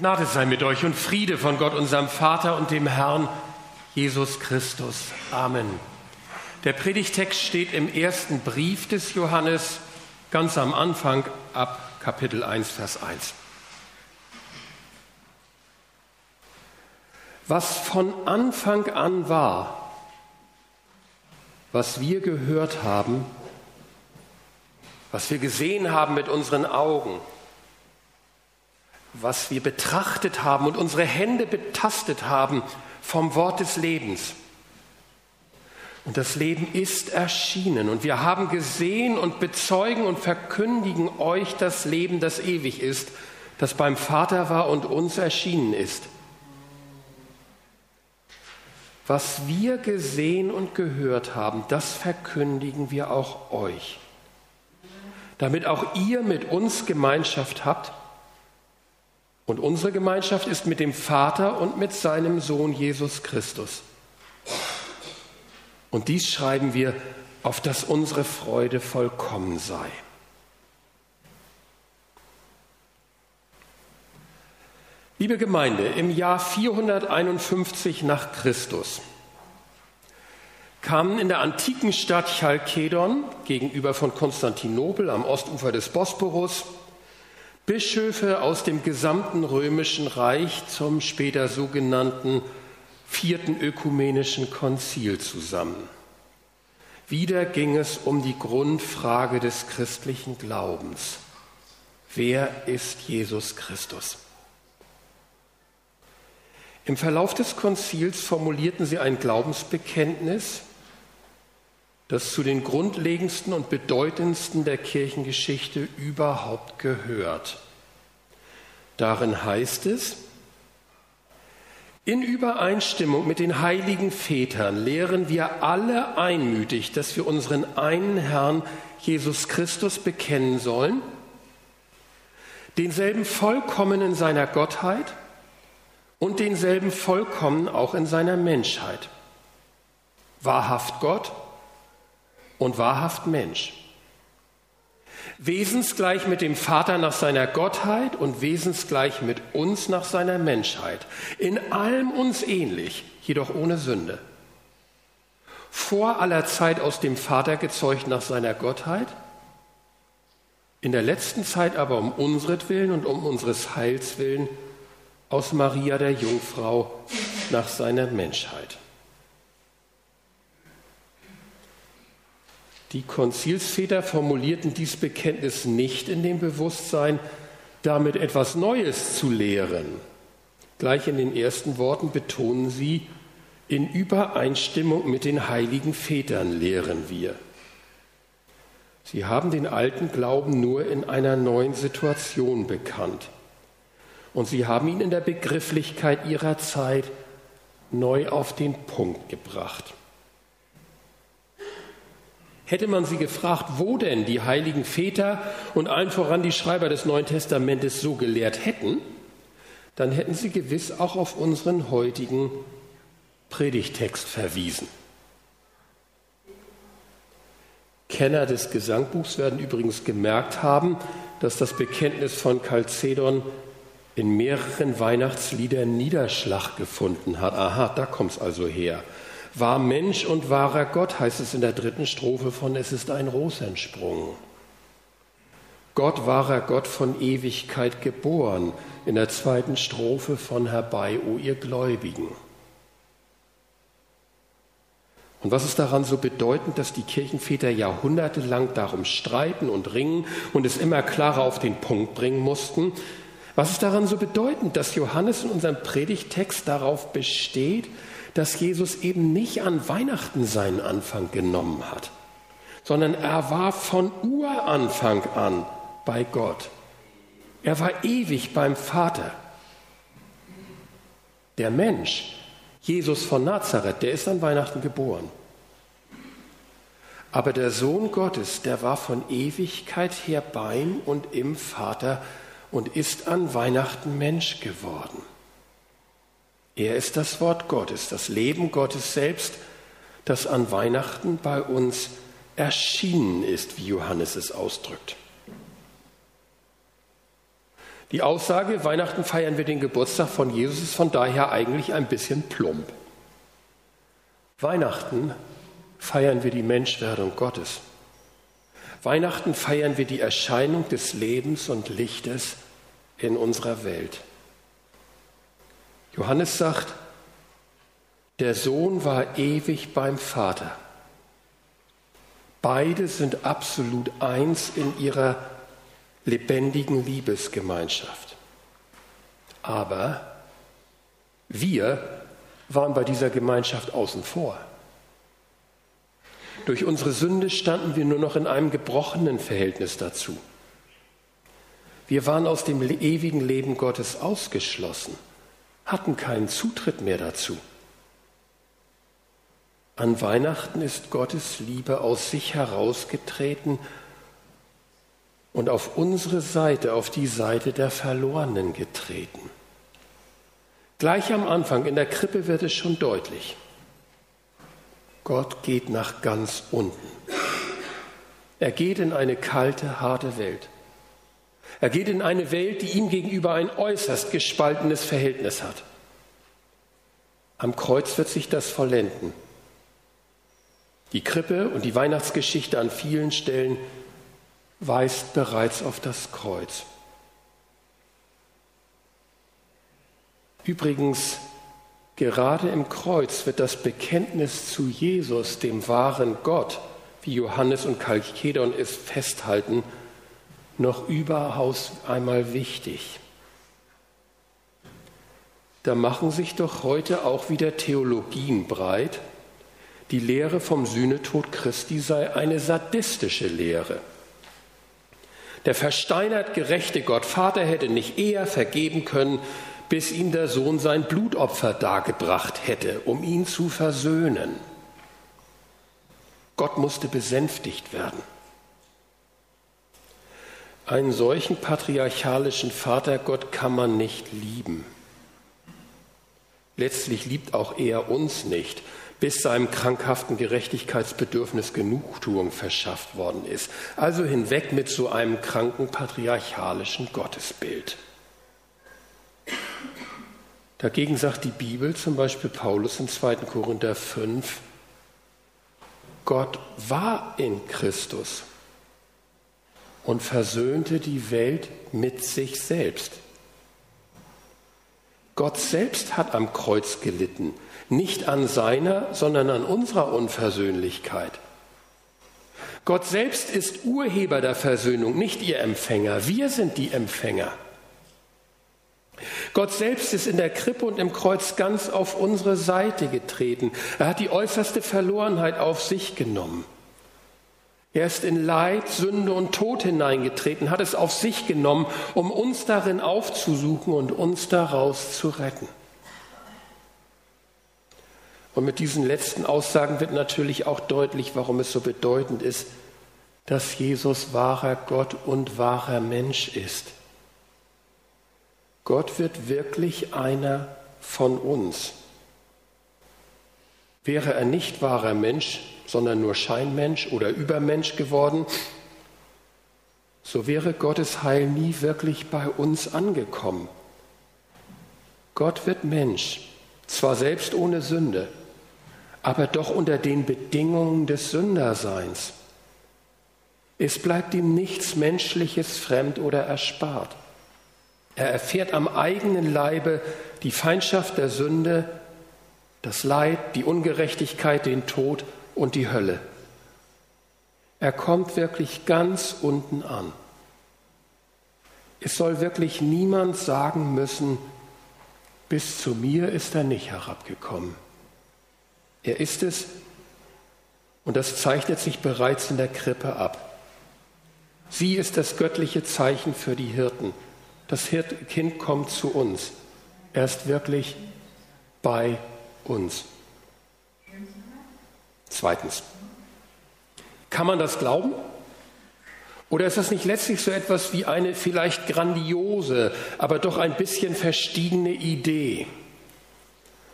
Gnade sei mit euch und Friede von Gott, unserem Vater und dem Herrn Jesus Christus. Amen. Der Predigtext steht im ersten Brief des Johannes, ganz am Anfang ab Kapitel 1, Vers 1. Was von Anfang an war, was wir gehört haben, was wir gesehen haben mit unseren Augen, was wir betrachtet haben und unsere Hände betastet haben vom Wort des Lebens. Und das Leben ist erschienen und wir haben gesehen und bezeugen und verkündigen euch das Leben, das ewig ist, das beim Vater war und uns erschienen ist. Was wir gesehen und gehört haben, das verkündigen wir auch euch, damit auch ihr mit uns Gemeinschaft habt und unsere Gemeinschaft ist mit dem Vater und mit seinem Sohn Jesus Christus. Und dies schreiben wir, auf dass unsere Freude vollkommen sei. Liebe Gemeinde, im Jahr 451 nach Christus kamen in der antiken Stadt Chalkedon gegenüber von Konstantinopel am Ostufer des Bosporus Bischöfe aus dem gesamten römischen Reich zum später sogenannten vierten ökumenischen Konzil zusammen. Wieder ging es um die Grundfrage des christlichen Glaubens. Wer ist Jesus Christus? Im Verlauf des Konzils formulierten sie ein Glaubensbekenntnis, das zu den grundlegendsten und bedeutendsten der Kirchengeschichte überhaupt gehört. Darin heißt es, in Übereinstimmung mit den heiligen Vätern lehren wir alle einmütig, dass wir unseren einen Herrn Jesus Christus bekennen sollen, denselben vollkommen in seiner Gottheit und denselben vollkommen auch in seiner Menschheit. Wahrhaft Gott und wahrhaft Mensch. Wesensgleich mit dem Vater nach seiner Gottheit und wesensgleich mit uns nach seiner Menschheit. In allem uns ähnlich, jedoch ohne Sünde. Vor aller Zeit aus dem Vater gezeugt nach seiner Gottheit, in der letzten Zeit aber um unsretwillen und um unseres Heils willen aus Maria der Jungfrau nach seiner Menschheit. Die Konzilsväter formulierten dies Bekenntnis nicht in dem Bewusstsein, damit etwas Neues zu lehren. Gleich in den ersten Worten betonen sie, in Übereinstimmung mit den heiligen Vätern lehren wir. Sie haben den alten Glauben nur in einer neuen Situation bekannt. Und sie haben ihn in der Begrifflichkeit ihrer Zeit neu auf den Punkt gebracht. Hätte man sie gefragt, wo denn die heiligen Väter und allen voran die Schreiber des Neuen Testamentes so gelehrt hätten, dann hätten sie gewiss auch auf unseren heutigen Predigtext verwiesen. Kenner des Gesangbuchs werden übrigens gemerkt haben, dass das Bekenntnis von Chalcedon in mehreren Weihnachtsliedern Niederschlag gefunden hat. Aha, da kommt es also her war Mensch und wahrer Gott, heißt es in der dritten Strophe von Es ist ein Rosensprung. Gott wahrer Gott von Ewigkeit geboren, in der zweiten Strophe von Herbei, o ihr Gläubigen. Und was ist daran so bedeutend, dass die Kirchenväter jahrhundertelang darum streiten und ringen und es immer klarer auf den Punkt bringen mussten? Was ist daran so bedeutend, dass Johannes in unserem Predigtext darauf besteht, dass Jesus eben nicht an Weihnachten seinen Anfang genommen hat, sondern er war von Uranfang an bei Gott. Er war ewig beim Vater. Der Mensch, Jesus von Nazareth, der ist an Weihnachten geboren. Aber der Sohn Gottes, der war von Ewigkeit her beim und im Vater und ist an Weihnachten Mensch geworden. Er ist das Wort Gottes, das Leben Gottes selbst, das an Weihnachten bei uns erschienen ist, wie Johannes es ausdrückt. Die Aussage, Weihnachten feiern wir den Geburtstag von Jesus, ist von daher eigentlich ein bisschen plump. Weihnachten feiern wir die Menschwerdung Gottes. Weihnachten feiern wir die Erscheinung des Lebens und Lichtes in unserer Welt. Johannes sagt, der Sohn war ewig beim Vater. Beide sind absolut eins in ihrer lebendigen Liebesgemeinschaft. Aber wir waren bei dieser Gemeinschaft außen vor. Durch unsere Sünde standen wir nur noch in einem gebrochenen Verhältnis dazu. Wir waren aus dem ewigen Leben Gottes ausgeschlossen, hatten keinen Zutritt mehr dazu. An Weihnachten ist Gottes Liebe aus sich herausgetreten und auf unsere Seite, auf die Seite der Verlorenen getreten. Gleich am Anfang in der Krippe wird es schon deutlich. Gott geht nach ganz unten. Er geht in eine kalte, harte Welt. Er geht in eine Welt, die ihm gegenüber ein äußerst gespaltenes Verhältnis hat. Am Kreuz wird sich das vollenden. Die Krippe und die Weihnachtsgeschichte an vielen Stellen weist bereits auf das Kreuz. Übrigens, gerade im Kreuz wird das Bekenntnis zu Jesus, dem wahren Gott, wie Johannes und Kalkedon es festhalten, noch überaus einmal wichtig. Da machen sich doch heute auch wieder Theologien breit, die Lehre vom Sühnetod Christi sei eine sadistische Lehre. Der versteinert gerechte Gott Vater hätte nicht eher vergeben können, bis ihm der Sohn sein Blutopfer dargebracht hätte, um ihn zu versöhnen. Gott musste besänftigt werden. Einen solchen patriarchalischen Vatergott kann man nicht lieben. Letztlich liebt auch er uns nicht, bis seinem krankhaften Gerechtigkeitsbedürfnis Genugtuung verschafft worden ist. Also hinweg mit so einem kranken patriarchalischen Gottesbild. Dagegen sagt die Bibel, zum Beispiel Paulus in 2. Korinther 5, Gott war in Christus und versöhnte die Welt mit sich selbst. Gott selbst hat am Kreuz gelitten, nicht an seiner, sondern an unserer Unversöhnlichkeit. Gott selbst ist Urheber der Versöhnung, nicht ihr Empfänger. Wir sind die Empfänger. Gott selbst ist in der Krippe und im Kreuz ganz auf unsere Seite getreten. Er hat die äußerste Verlorenheit auf sich genommen. Er ist in Leid, Sünde und Tod hineingetreten, hat es auf sich genommen, um uns darin aufzusuchen und uns daraus zu retten. Und mit diesen letzten Aussagen wird natürlich auch deutlich, warum es so bedeutend ist, dass Jesus wahrer Gott und wahrer Mensch ist. Gott wird wirklich einer von uns. Wäre er nicht wahrer Mensch, sondern nur Scheinmensch oder Übermensch geworden, so wäre Gottes Heil nie wirklich bei uns angekommen. Gott wird Mensch, zwar selbst ohne Sünde, aber doch unter den Bedingungen des Sünderseins. Es bleibt ihm nichts Menschliches fremd oder erspart. Er erfährt am eigenen Leibe die Feindschaft der Sünde, das Leid, die Ungerechtigkeit, den Tod und die Hölle. Er kommt wirklich ganz unten an. Es soll wirklich niemand sagen müssen, bis zu mir ist er nicht herabgekommen. Er ist es und das zeichnet sich bereits in der Krippe ab. Sie ist das göttliche Zeichen für die Hirten. Das Kind kommt zu uns. Er ist wirklich bei uns. Zweitens, kann man das glauben? Oder ist das nicht letztlich so etwas wie eine vielleicht grandiose, aber doch ein bisschen verstiegene Idee?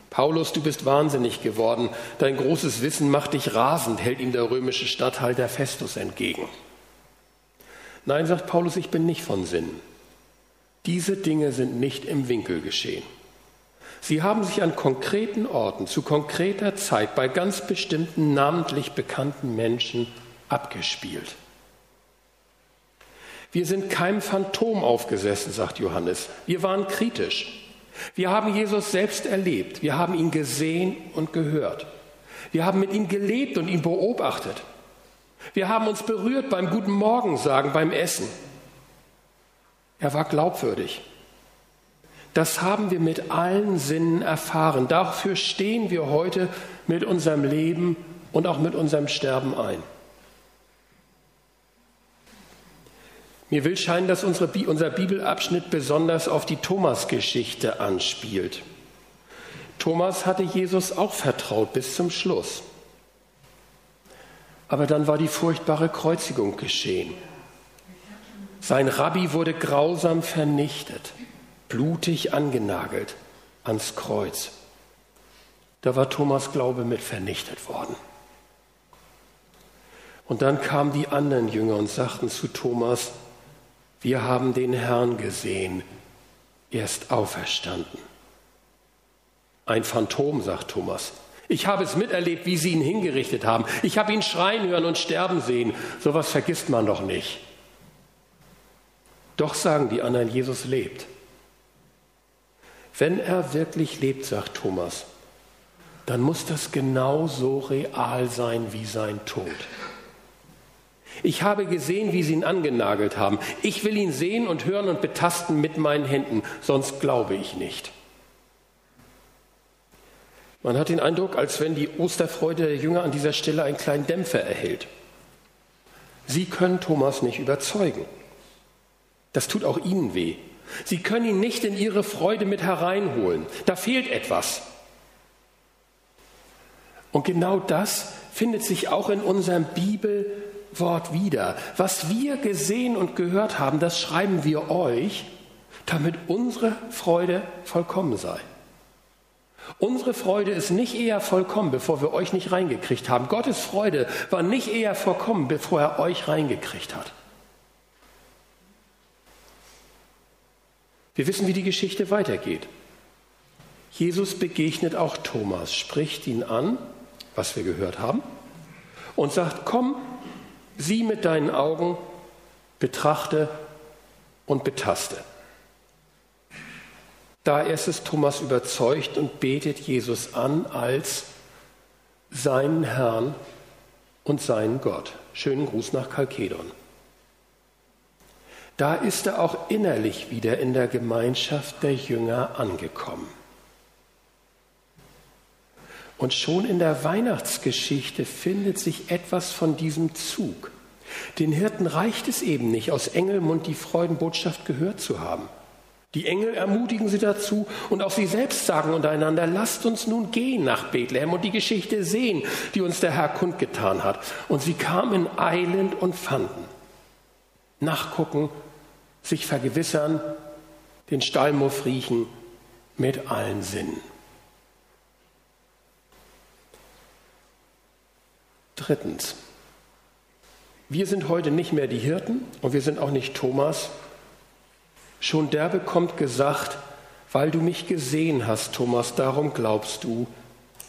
Paulus, du bist wahnsinnig geworden, dein großes Wissen macht dich rasend, hält ihm der römische Statthalter Festus entgegen. Nein, sagt Paulus, ich bin nicht von Sinn. Diese Dinge sind nicht im Winkel geschehen. Sie haben sich an konkreten Orten, zu konkreter Zeit, bei ganz bestimmten namentlich bekannten Menschen abgespielt. Wir sind keinem Phantom aufgesessen, sagt Johannes. Wir waren kritisch. Wir haben Jesus selbst erlebt. Wir haben ihn gesehen und gehört. Wir haben mit ihm gelebt und ihn beobachtet. Wir haben uns berührt beim Guten Morgen sagen, beim Essen. Er war glaubwürdig. Das haben wir mit allen Sinnen erfahren. Dafür stehen wir heute mit unserem Leben und auch mit unserem Sterben ein. Mir will scheinen, dass unsere, unser Bibelabschnitt besonders auf die Thomas-Geschichte anspielt. Thomas hatte Jesus auch vertraut bis zum Schluss. Aber dann war die furchtbare Kreuzigung geschehen. Sein Rabbi wurde grausam vernichtet, blutig angenagelt ans Kreuz. Da war Thomas Glaube mit vernichtet worden. Und dann kamen die anderen Jünger und sagten zu Thomas, wir haben den Herrn gesehen, er ist auferstanden. Ein Phantom, sagt Thomas. Ich habe es miterlebt, wie sie ihn hingerichtet haben. Ich habe ihn schreien hören und sterben sehen. Sowas vergisst man doch nicht. Doch sagen die anderen, Jesus lebt. Wenn er wirklich lebt, sagt Thomas, dann muss das genauso real sein wie sein Tod. Ich habe gesehen, wie sie ihn angenagelt haben. Ich will ihn sehen und hören und betasten mit meinen Händen, sonst glaube ich nicht. Man hat den Eindruck, als wenn die Osterfreude der Jünger an dieser Stelle einen kleinen Dämpfer erhält. Sie können Thomas nicht überzeugen. Das tut auch ihnen weh. Sie können ihn nicht in ihre Freude mit hereinholen. Da fehlt etwas. Und genau das findet sich auch in unserem Bibelwort wieder. Was wir gesehen und gehört haben, das schreiben wir euch, damit unsere Freude vollkommen sei. Unsere Freude ist nicht eher vollkommen, bevor wir euch nicht reingekriegt haben. Gottes Freude war nicht eher vollkommen, bevor er euch reingekriegt hat. Wir wissen, wie die Geschichte weitergeht. Jesus begegnet auch Thomas, spricht ihn an, was wir gehört haben, und sagt, komm, sieh mit deinen Augen, betrachte und betaste. Da ist es Thomas überzeugt und betet Jesus an als seinen Herrn und seinen Gott. Schönen Gruß nach Kalkedon. Da ist er auch innerlich wieder in der Gemeinschaft der Jünger angekommen. Und schon in der Weihnachtsgeschichte findet sich etwas von diesem Zug. Den Hirten reicht es eben nicht, aus Engelmund die Freudenbotschaft gehört zu haben. Die Engel ermutigen sie dazu und auch sie selbst sagen untereinander, lasst uns nun gehen nach Bethlehem und die Geschichte sehen, die uns der Herr kundgetan hat. Und sie kamen eilend und fanden. Nachgucken, sich vergewissern, den Stallmuff riechen mit allen Sinnen. Drittens, wir sind heute nicht mehr die Hirten und wir sind auch nicht Thomas, Schon der bekommt gesagt, weil du mich gesehen hast, Thomas, darum glaubst du,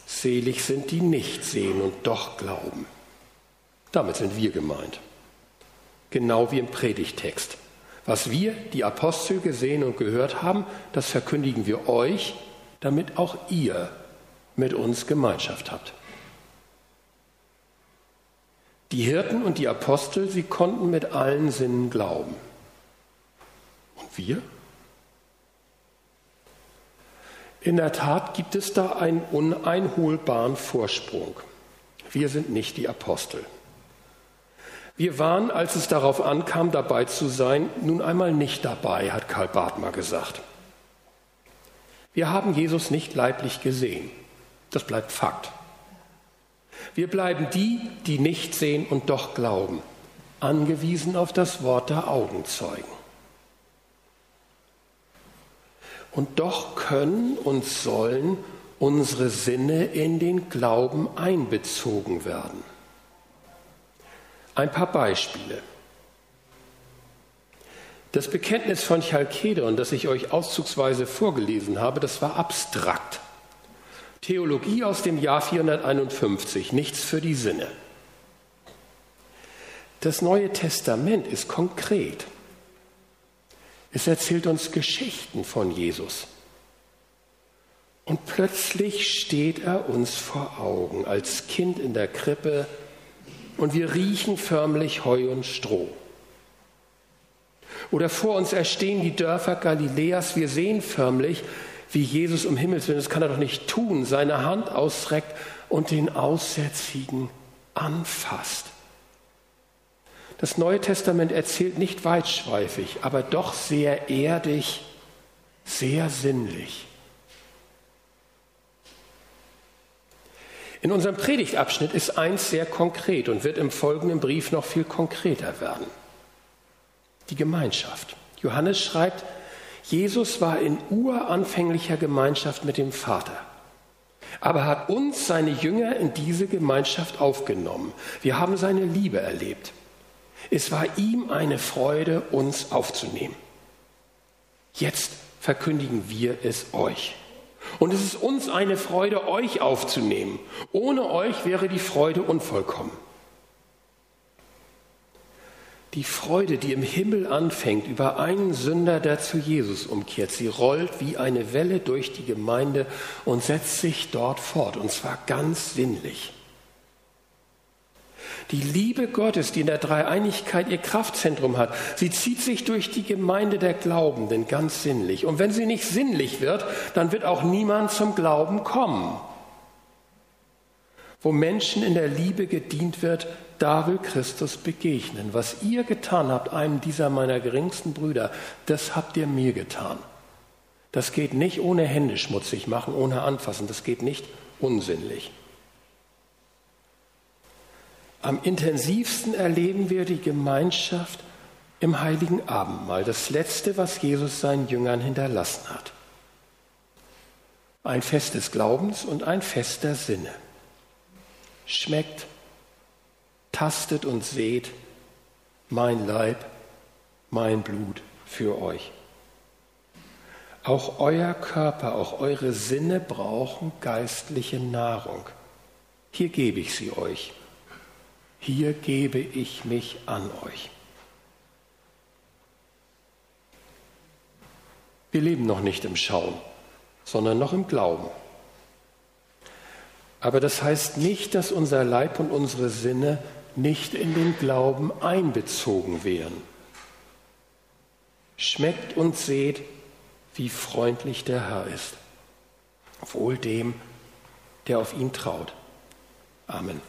selig sind die nicht sehen und doch glauben. Damit sind wir gemeint. Genau wie im Predigtext. Was wir, die Apostel, gesehen und gehört haben, das verkündigen wir euch, damit auch ihr mit uns Gemeinschaft habt. Die Hirten und die Apostel, sie konnten mit allen Sinnen glauben. Wir? In der Tat gibt es da einen uneinholbaren Vorsprung. Wir sind nicht die Apostel. Wir waren, als es darauf ankam, dabei zu sein, nun einmal nicht dabei, hat Karl Barth mal gesagt. Wir haben Jesus nicht leiblich gesehen. Das bleibt Fakt. Wir bleiben die, die nicht sehen und doch glauben, angewiesen auf das Wort der Augenzeugen. Und doch können und sollen unsere Sinne in den Glauben einbezogen werden. Ein paar Beispiele. Das Bekenntnis von Chalkedon, das ich euch auszugsweise vorgelesen habe, das war abstrakt. Theologie aus dem Jahr 451, nichts für die Sinne. Das Neue Testament ist konkret. Es erzählt uns Geschichten von Jesus. Und plötzlich steht er uns vor Augen als Kind in der Krippe und wir riechen förmlich Heu und Stroh. Oder vor uns erstehen die Dörfer Galiläas, wir sehen förmlich, wie Jesus um Himmels Willen, das kann er doch nicht tun, seine Hand ausstreckt und den Aussätzigen anfasst. Das Neue Testament erzählt nicht weitschweifig, aber doch sehr erdig, sehr sinnlich. In unserem Predigtabschnitt ist eins sehr konkret und wird im folgenden Brief noch viel konkreter werden. Die Gemeinschaft. Johannes schreibt, Jesus war in uranfänglicher Gemeinschaft mit dem Vater, aber hat uns, seine Jünger, in diese Gemeinschaft aufgenommen. Wir haben seine Liebe erlebt. Es war ihm eine Freude, uns aufzunehmen. Jetzt verkündigen wir es euch. Und es ist uns eine Freude, euch aufzunehmen. Ohne euch wäre die Freude unvollkommen. Die Freude, die im Himmel anfängt über einen Sünder, der zu Jesus umkehrt, sie rollt wie eine Welle durch die Gemeinde und setzt sich dort fort, und zwar ganz sinnlich. Die Liebe Gottes, die in der Dreieinigkeit ihr Kraftzentrum hat, sie zieht sich durch die Gemeinde der Glaubenden ganz sinnlich. Und wenn sie nicht sinnlich wird, dann wird auch niemand zum Glauben kommen. Wo Menschen in der Liebe gedient wird, da will Christus begegnen. Was ihr getan habt, einem dieser meiner geringsten Brüder, das habt ihr mir getan. Das geht nicht ohne Hände schmutzig machen, ohne anfassen. Das geht nicht unsinnlich. Am intensivsten erleben wir die Gemeinschaft im heiligen Abendmahl, das letzte, was Jesus seinen Jüngern hinterlassen hat. Ein Fest des Glaubens und ein Fest der Sinne. Schmeckt, tastet und seht mein Leib, mein Blut für euch. Auch euer Körper, auch eure Sinne brauchen geistliche Nahrung. Hier gebe ich sie euch hier gebe ich mich an euch. Wir leben noch nicht im Schauen, sondern noch im Glauben. Aber das heißt nicht, dass unser Leib und unsere Sinne nicht in den Glauben einbezogen wären. Schmeckt und seht, wie freundlich der Herr ist. Wohl dem, der auf ihn traut. Amen.